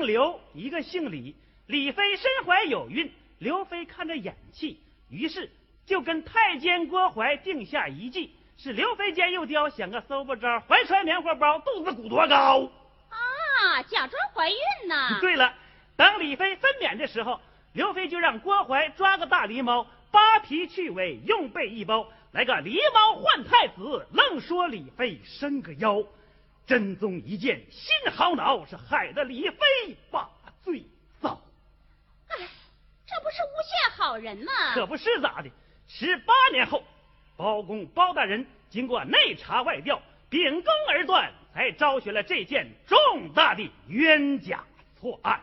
姓刘，一个姓李。李妃身怀有孕，刘妃看着眼气，于是就跟太监郭槐定下一计，是刘妃见幼雕想个搜不着，怀揣棉花包，肚子鼓多高。啊，假装怀孕呢。对了，等李妃分娩的时候，刘妃就让郭槐抓个大狸猫，扒皮去尾，用被一包，来个狸猫换太子，愣说李妃伸个妖。真宗一见心好恼，是害得李妃把罪遭。哎，这不是诬陷好人吗？可不是咋的？十八年后，包公包大人经过内查外调，秉公而断，才昭雪了这件重大的冤假错案。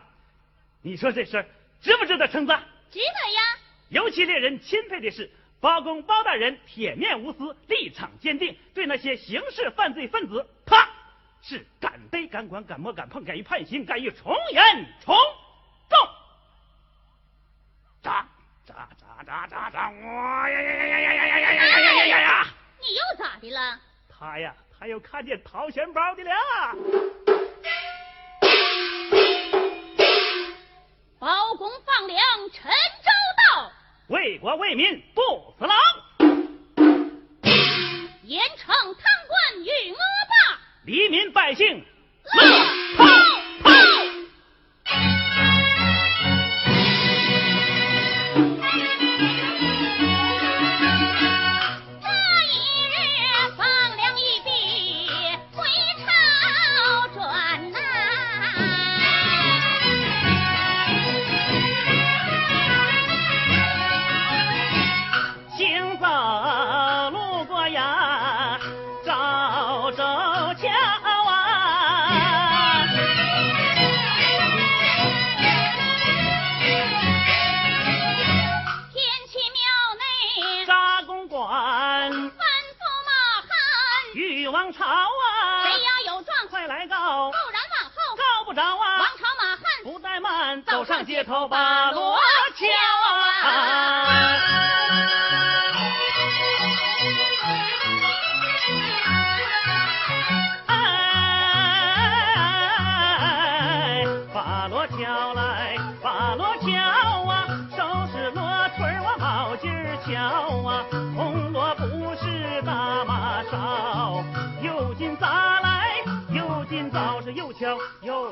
你说这事儿值不值得称赞？值得呀。尤其令人钦佩的是，包公包大人铁面无私，立场坚定，对那些刑事犯罪分子，啪，是敢逮敢管敢摸敢碰，敢于判刑，敢于从严从重。扎扎扎扎扎扎！哇呀呀呀呀呀呀呀呀呀呀呀呀！你又咋的了？他呀，他又看见掏钱包的了。包公放粮，陈州到，为国为民不死狼，严惩贪官与恶，黎民百姓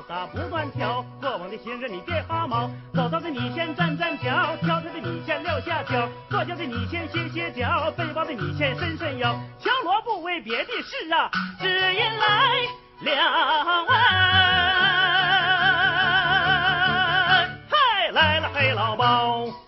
咋不断挑，过往的行人你别发毛，走道的你先站站脚，挑挑的你先撂下脚，坐下的你先歇歇脚，背包的你先伸伸腰，敲锣不为别的事啊，只因来了啊，嗨来了黑老包。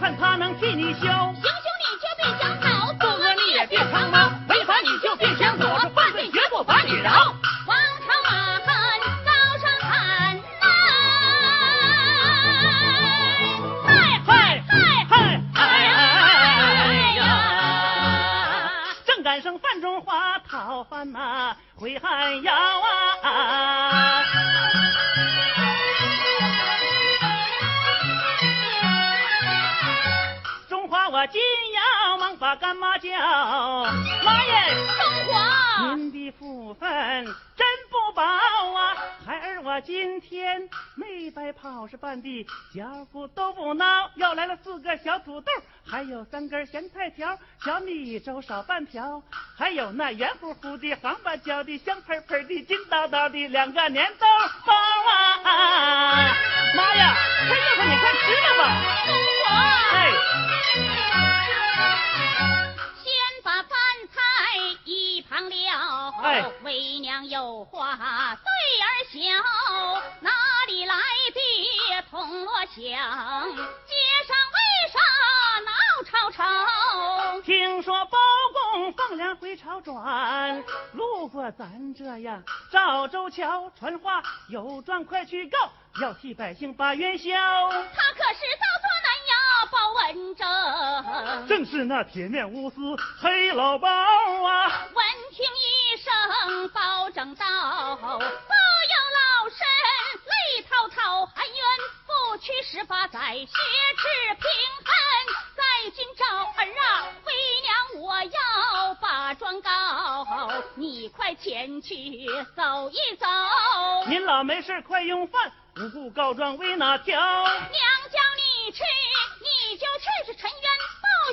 怕，有恨他能替你消。行凶你就别想逃，作恶你也别藏猫，违法你就别想躲，说犯罪绝不把你饶。王朝马汉高声喊呐，嗨嗨嗨嗨哎哎呀呀！正赶上范中华讨饭呐，回汉窑干妈叫，妈耶！中华，您的福分真不薄啊！孩儿我今天没白跑，是半地脚骨都不孬。又来了四个小土豆，还有三根咸菜条，小米粥少半瓢，还有那圆乎乎的黄瓜椒的香喷喷的金叨叨的两个粘豆包啊！妈呀，快热快，你快吃了吧！中华，哎，先把饭菜一旁撂，为娘有话对儿小，哪里来的铜锣响？街上为啥闹吵吵？听说包公放粮回朝转，路过咱这呀赵州桥，传话有状快去告，要替百姓把冤消。他可是到文正，正是那铁面无私黑老包啊！闻听一声包拯道，不由老身泪滔滔，含冤不屈十八载，血耻平恨。在今朝儿啊，为娘我要把状告，你快前去走一走。您老没事快用饭，无故告状为哪条？娘叫你去，你就去，是沉冤报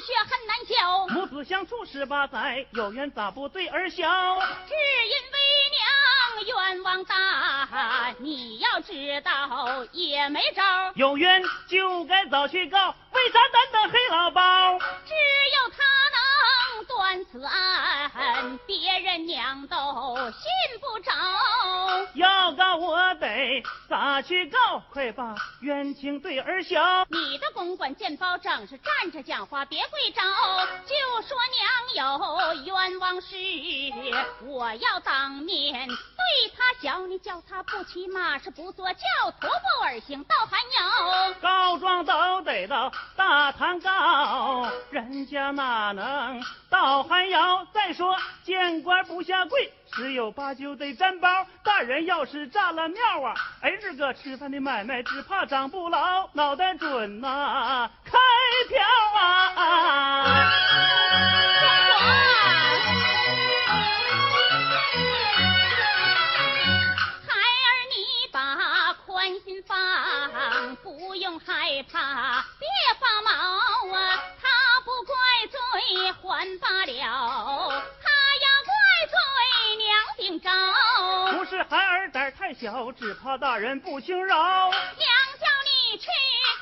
血很难消。母子相处十八载，有缘咋不对儿消？只因为娘冤枉大，你要知道也没招。有冤就该早去告。为啥单等黑老包？只有他能断此案，别人娘都信不着。要告我得咋去告？快把冤情对儿消。你的公馆见包拯是站着讲话，别跪着，就说娘有冤枉事，我要当面对他小。你叫他不骑马，是不坐轿，徒步而行到寒窑。告状都得到。大堂告，人家哪能到寒窑？再说见官不下跪，十有八九得沾包。大人要是炸了庙啊，哎，这个吃饭的买卖只怕长不牢。脑袋准呐，开票啊！孩儿你把宽心放，不用害怕。还罢了，他要怪罪不是孩儿胆太小，只怕大人不轻饶。娘叫你去，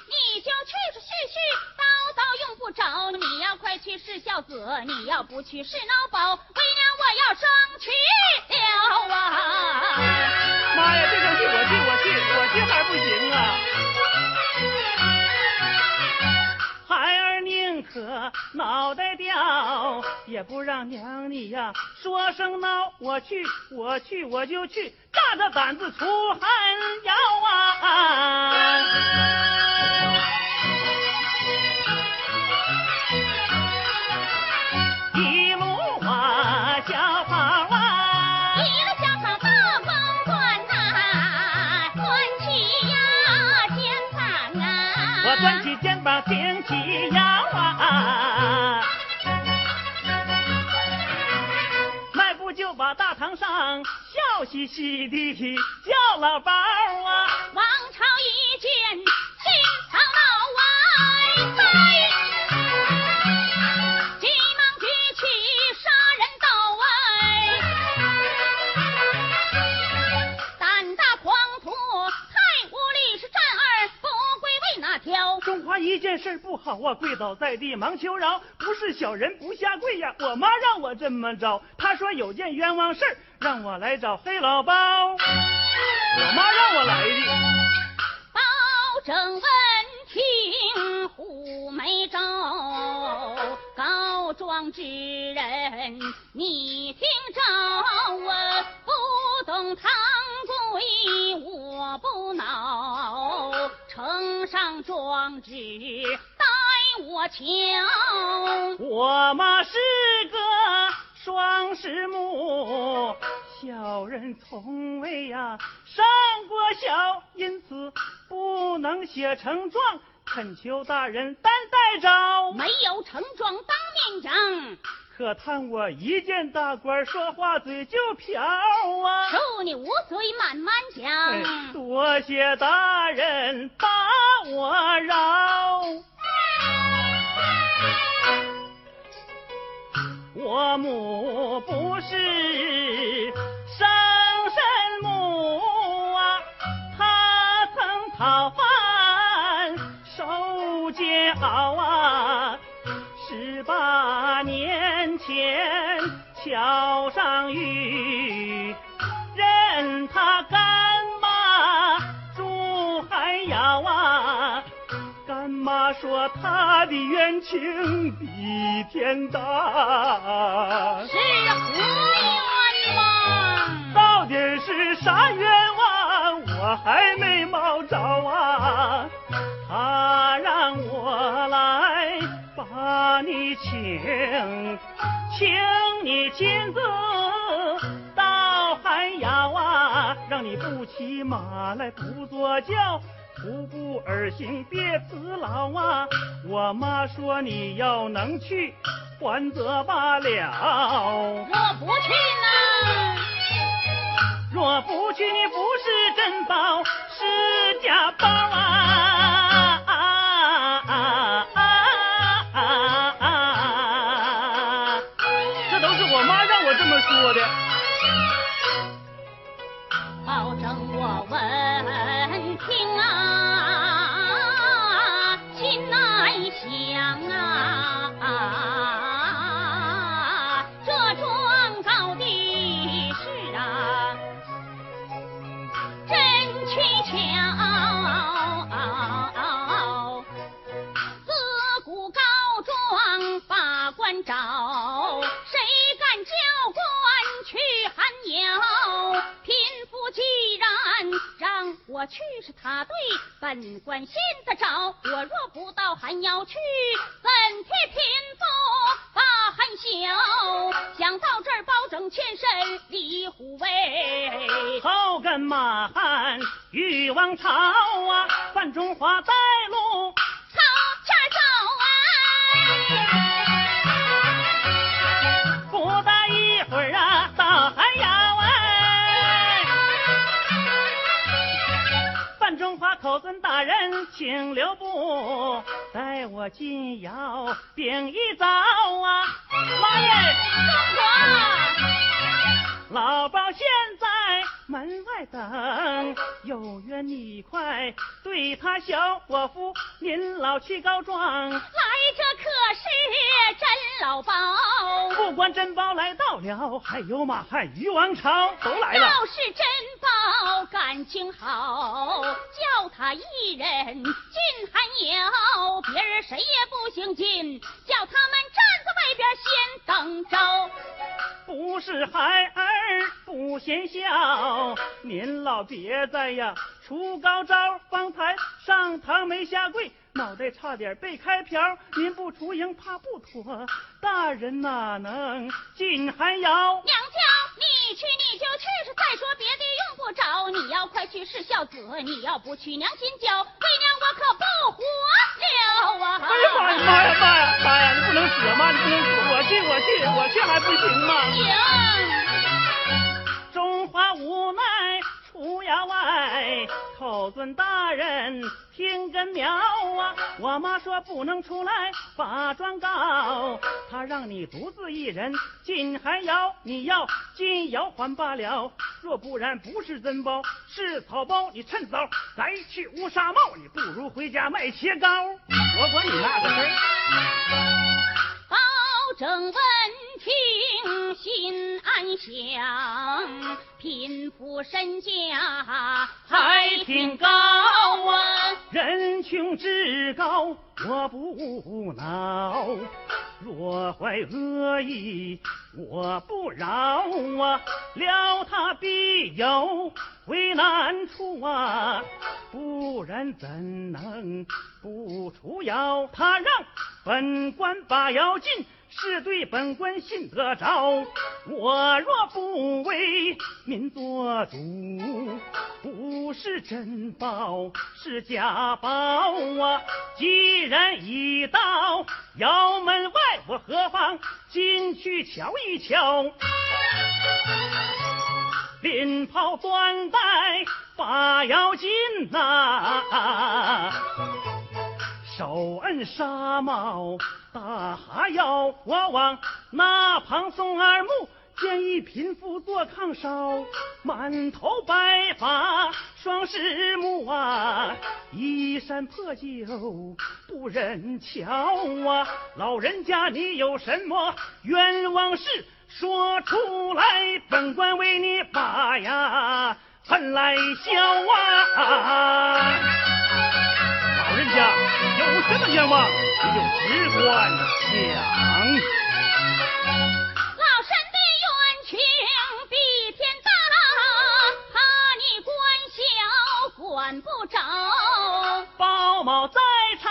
你就去去去去，叨叨用不着。你要快去是孝子，你要不去是孬宝。为娘我要生去了啊！妈呀，这场戏我去我去我去还不行啊！可脑袋掉，也不让娘你呀说声孬。我去，我去，我就去，大着胆子出汗窑啊！笑嘻嘻的叫老包啊，王朝一见心操恼啊，急忙举起杀人刀哎，胆大狂徒太无礼，是战儿不归为哪条？中华一件事不好啊，跪倒在地忙求饶，不是小人不下跪呀，我妈让我这么着，她说有件冤枉事让我来找黑老包，我妈让我来的。包拯闻听虎眉皱，告状之人你听着，不动堂规我不恼，呈上状纸待我瞧。我妈是个。双十木，小人从未呀上过小，因此不能写成状，恳求大人担待着。没有成状当面讲，可叹我一见大官说话嘴就瓢啊！恕你无罪，慢慢讲。多谢大人把我饶。我母不是生身母啊，他曾讨饭受煎熬啊，十八年前桥上遇，说他的冤情比天大，是何冤枉？到底是啥冤枉？我还没摸着啊！他让我来把你请，请你亲自到寒窑啊，让你不骑马来不坐轿。徒步而行，别辞劳啊！我妈说你要能去，还则罢了。若不去呢？若不去，你不是真宝，是假宝啊！我去，是他对本官信得着。我若不到寒窑去，怎替贫妇把寒销？想到这儿，包拯欠身李虎威。好跟马汉欲王朝啊，范中华带路朝前走啊！请留步，带我进窑禀一遭啊。妈耶！老婆。老包现在门外等，有缘你快对他小伙夫，您老去告状。来者可是真老包？不管珍宝来到了，还有马汉于王朝都来了。要是珍宝感情好，叫他一人进寒窑，别人谁也不行进，叫他们站在外边先等着。不是孩儿不嫌小，您老别在呀出高招，方才上堂没下跪，脑袋差点被开瓢。您不出营怕不妥，大人哪能进寒窑？娘家，你去你就去，是再说别的用不着。你要快去是孝子，你要不去娘心焦，为娘我可不活了啊！哎呀妈呀妈呀妈呀妈呀！你不能死妈，你不能死！我去我去我去还不行吗？行。出衙外，寇尊大人听根苗啊！我妈说不能出来把状告，她让你独自一人进寒窑，你要进窑还罢了，若不然不是珍宝是草包，你趁早摘去乌纱帽，你不如回家卖切糕。我管你那个事儿。保证闻听心安详，贫富身价还挺高啊，人穷志高我不恼，若怀恶意我不饶啊，了他必有为难处啊，不然怎能不出窑？他让本官把窑进。是对本官信得着，我若不为民做主，不是珍宝是假宝啊！既然已到窑门外，我何妨进去瞧一瞧？拎袍端带把腰进呐，手摁纱帽。大哈腰，我往那旁送二目，见一贫妇坐炕烧，满头白发双狮目啊，衣衫破旧不忍瞧啊，老人家你有什么冤枉事说出来，本官为你把呀恨来消啊，人家。有什么愿望，你就只管讲。老身的冤情比天大，怕你官小管不着。包某在朝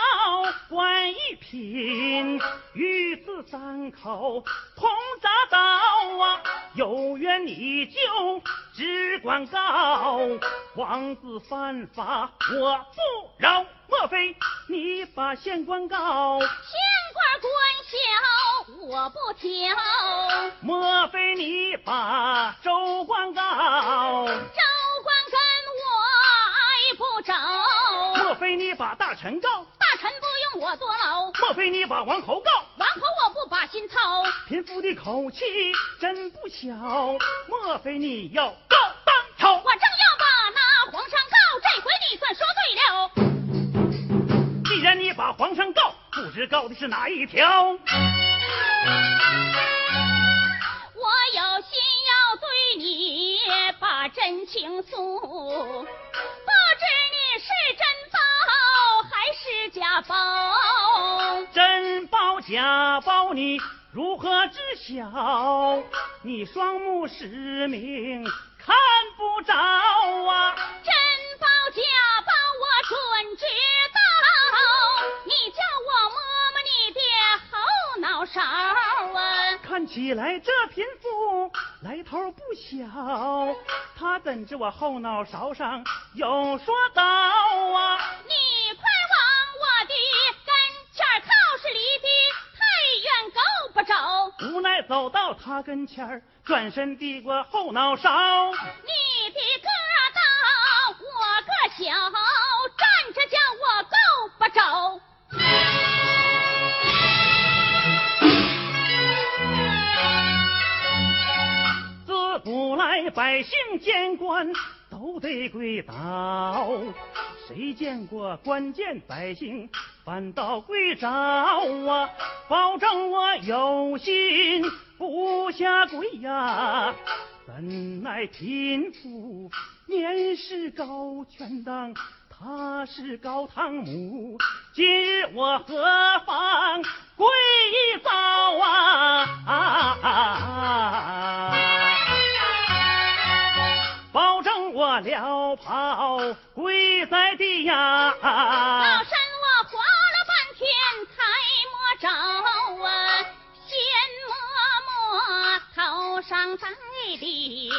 官一品，三口同铡刀啊！有冤你就只管告，王子犯法我不饶。莫非你把县官告？县官官小我不挑，莫非你把州官告？州官跟我挨不着。莫非你把大臣告？大臣不用我坐牢。莫非你把王侯告？王侯我不把心操。贫妇的口气真不小，莫非你要告当朝？我正要把那皇上告，这回你算说对了。既然你把皇上告，不知告的是哪一条？我有心要对你把真情诉，不知你是真是假包？真包假包你如何知晓？你双目失明，看不着啊！真包假包我准知道，你叫我摸摸你的后脑勺啊！看起来这贫妇来头不小，她怎知我后脑勺上有说道啊？你走到他跟前儿，转身递过后脑勺。你的个儿大，我个小，站着叫我够不着。自古来百姓见官都得跪倒，谁见过官见百姓反倒跪着啊？保证我有心不下跪呀！怎奈贫妇年事高权当，他是高堂母，今日我何妨跪倒啊？啊保证我撩袍跪在地呀！老在地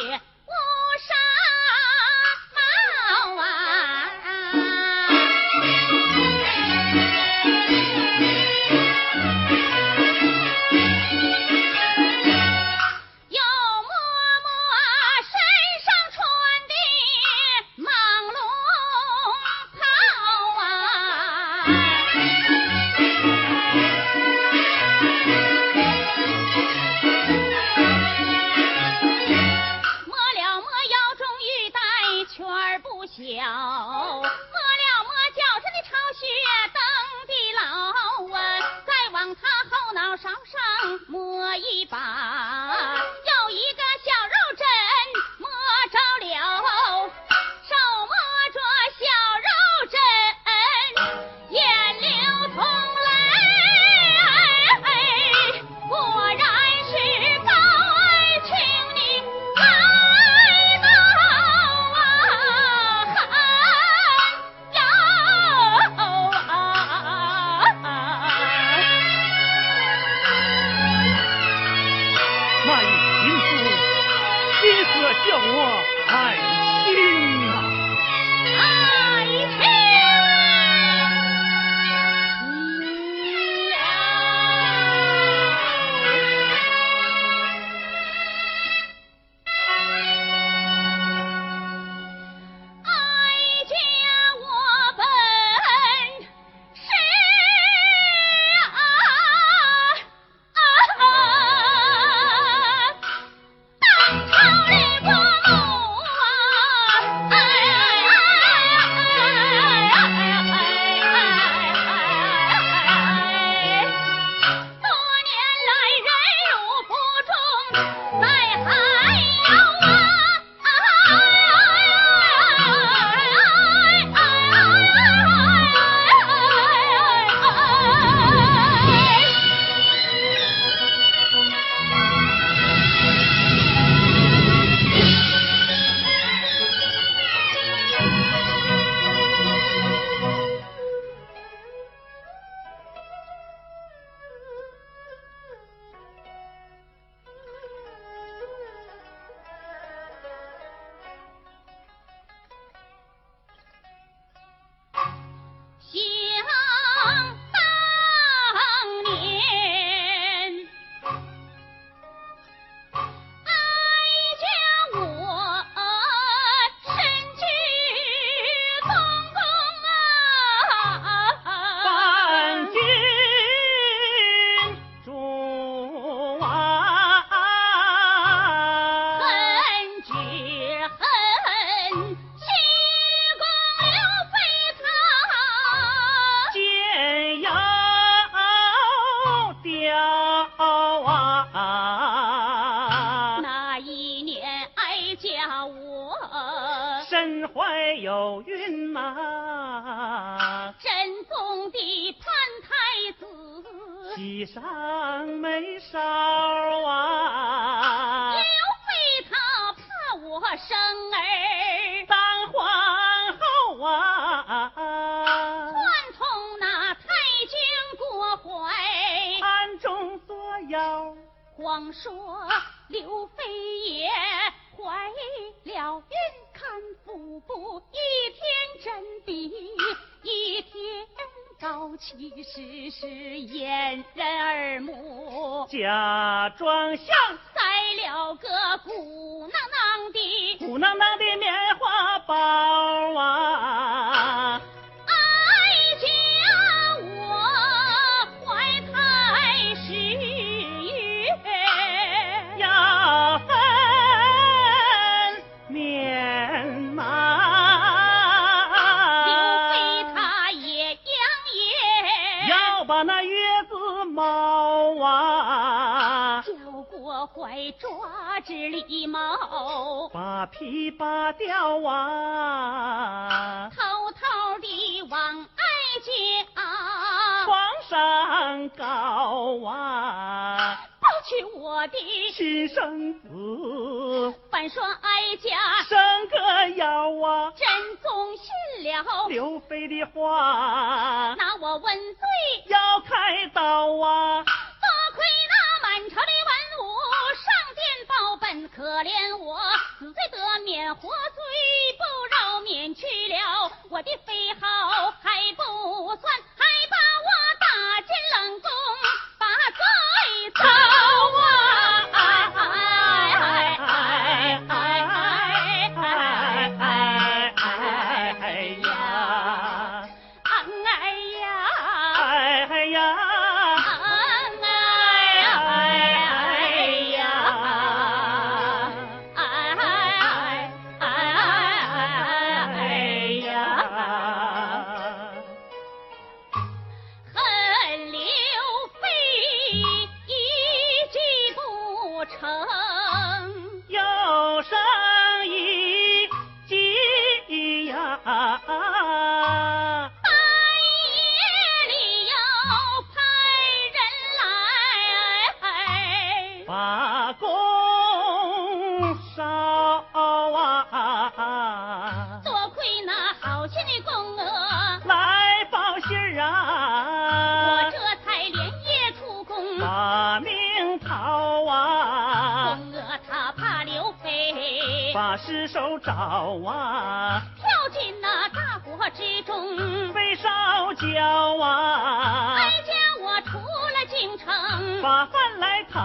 上眉梢啊刘，备他怕我生儿，当皇后啊，串通那太监过怀。暗中作妖，光说刘妃也怀了孕，看腹部一天真比一天高，其实是掩人耳目，假装像塞了个鼓囊囊的鼓囊囊的棉花包啊，哀抓直狸毛，把皮扒掉啊，偷偷地往哀家床上告啊，抱去我的，亲生子。反说哀家。生个妖啊，真宗信了，刘妃的话。拿我问罪。要开刀啊。可怜我死罪得免，活罪不饶免去了我的妃号还不算，还把我打进冷宫，把罪遭烧焦啊。哀，家我出了京城，把饭来讨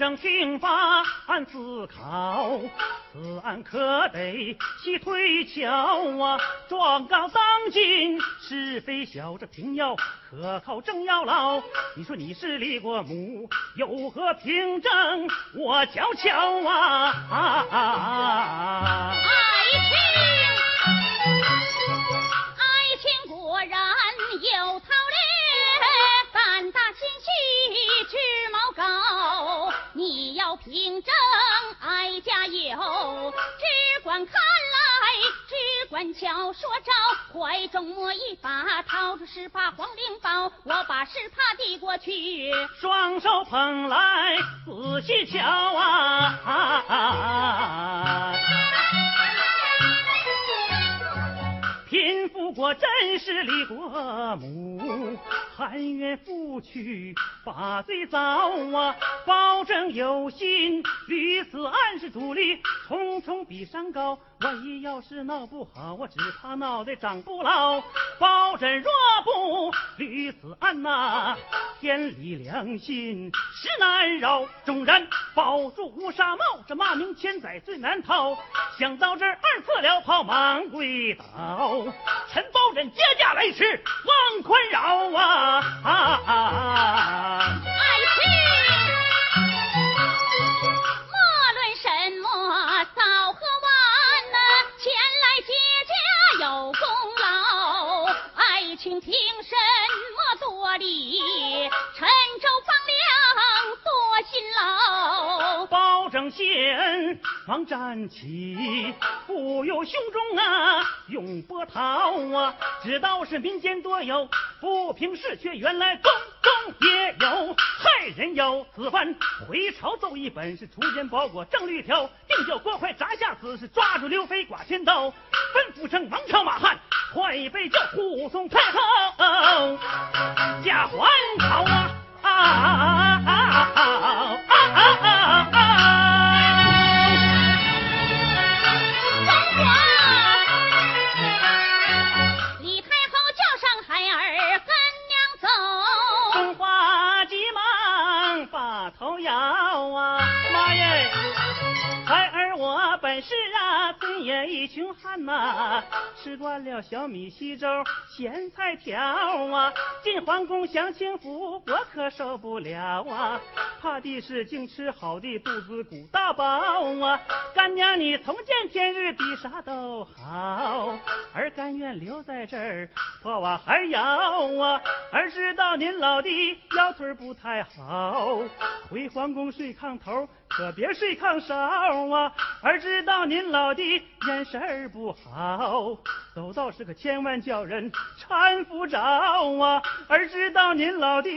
正平反思考，此案可得细推敲啊！状告当今是非小，这平要可靠正要牢。你说你是李国母，有何凭证？我瞧瞧啊！爱情，爱情果然有套略，胆大心细，志谋高。你要凭证，哀家有，只管看来，只管瞧。说着，怀中摸一把，掏出十把黄绫包，我把十帕递过去。双手捧来，仔细瞧啊！我真是李国母，含冤负屈把罪遭啊！保证有心，屡次暗示主力，重重比山高。万一要是闹不好，我只怕脑袋长不牢。包拯若不屡次案呐，天理良心实难饶。纵然保住乌纱帽，这骂名千载最难逃。想到这儿，二次了袍忙跪倒，臣保仁接驾来迟，望宽饶啊！爱情，莫论什么早和晚呐，前来接驾有功劳。爱情凭什么多礼？陈州放粮多辛劳。保证先忙站起，不由胸中啊永波涛啊！知道是民间多有不平事，却原来宫中也有害人有此番。回朝奏一本是出奸包裹正律条，定叫郭槐砸下子，是，抓住刘飞剐千刀，吩咐声王朝马汉快备轿护送太后驾还朝啊！啊啊啊啊啊啊啊！李一群汉呐、吃惯了小米稀粥、咸菜条啊，进皇宫享清福，我可受不了啊！怕的是净吃好的，肚子鼓大包啊！干娘你从见天日比啥都好，儿甘愿留在这儿破瓦还摇啊！儿知道您老的腰腿不太好，回皇宫睡炕头，可别睡炕梢啊！儿知道您老的眼神不好，走道是可千万叫人搀扶着啊！儿知道您老的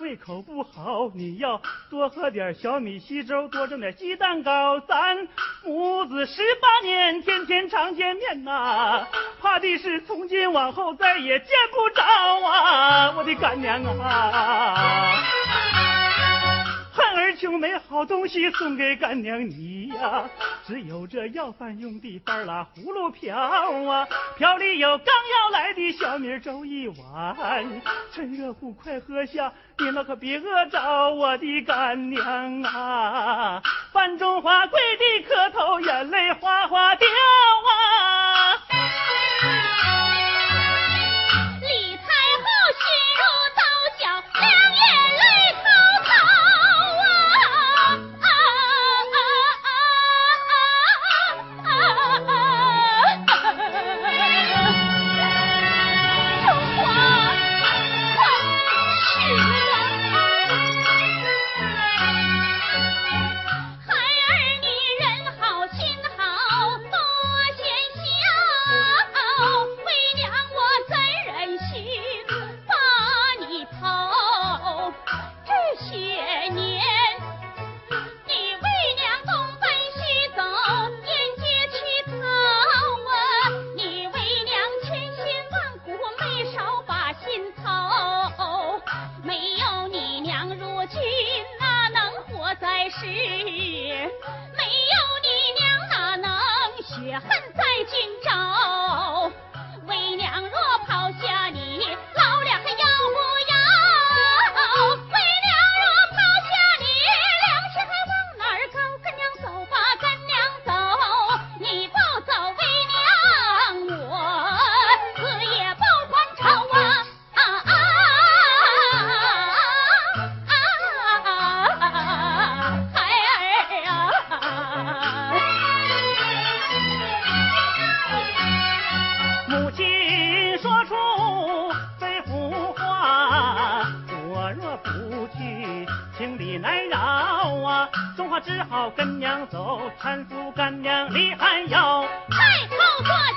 胃口不好，你要多喝点小米稀粥，多蒸点鸡蛋糕，咱母子十八年天天常见面呐、怕的是从今往后再也见不着啊！我的干娘啊！儿穷没好东西送给干娘你呀，只有这要饭用的半拉葫芦瓢啊，瓢里有刚要来的小米粥一碗，趁热乎快喝下，你们可别饿着我的干娘啊！范中华跪地磕头，眼泪哗哗掉。只好跟娘走，搀扶干娘离寒窑。太后坐轿上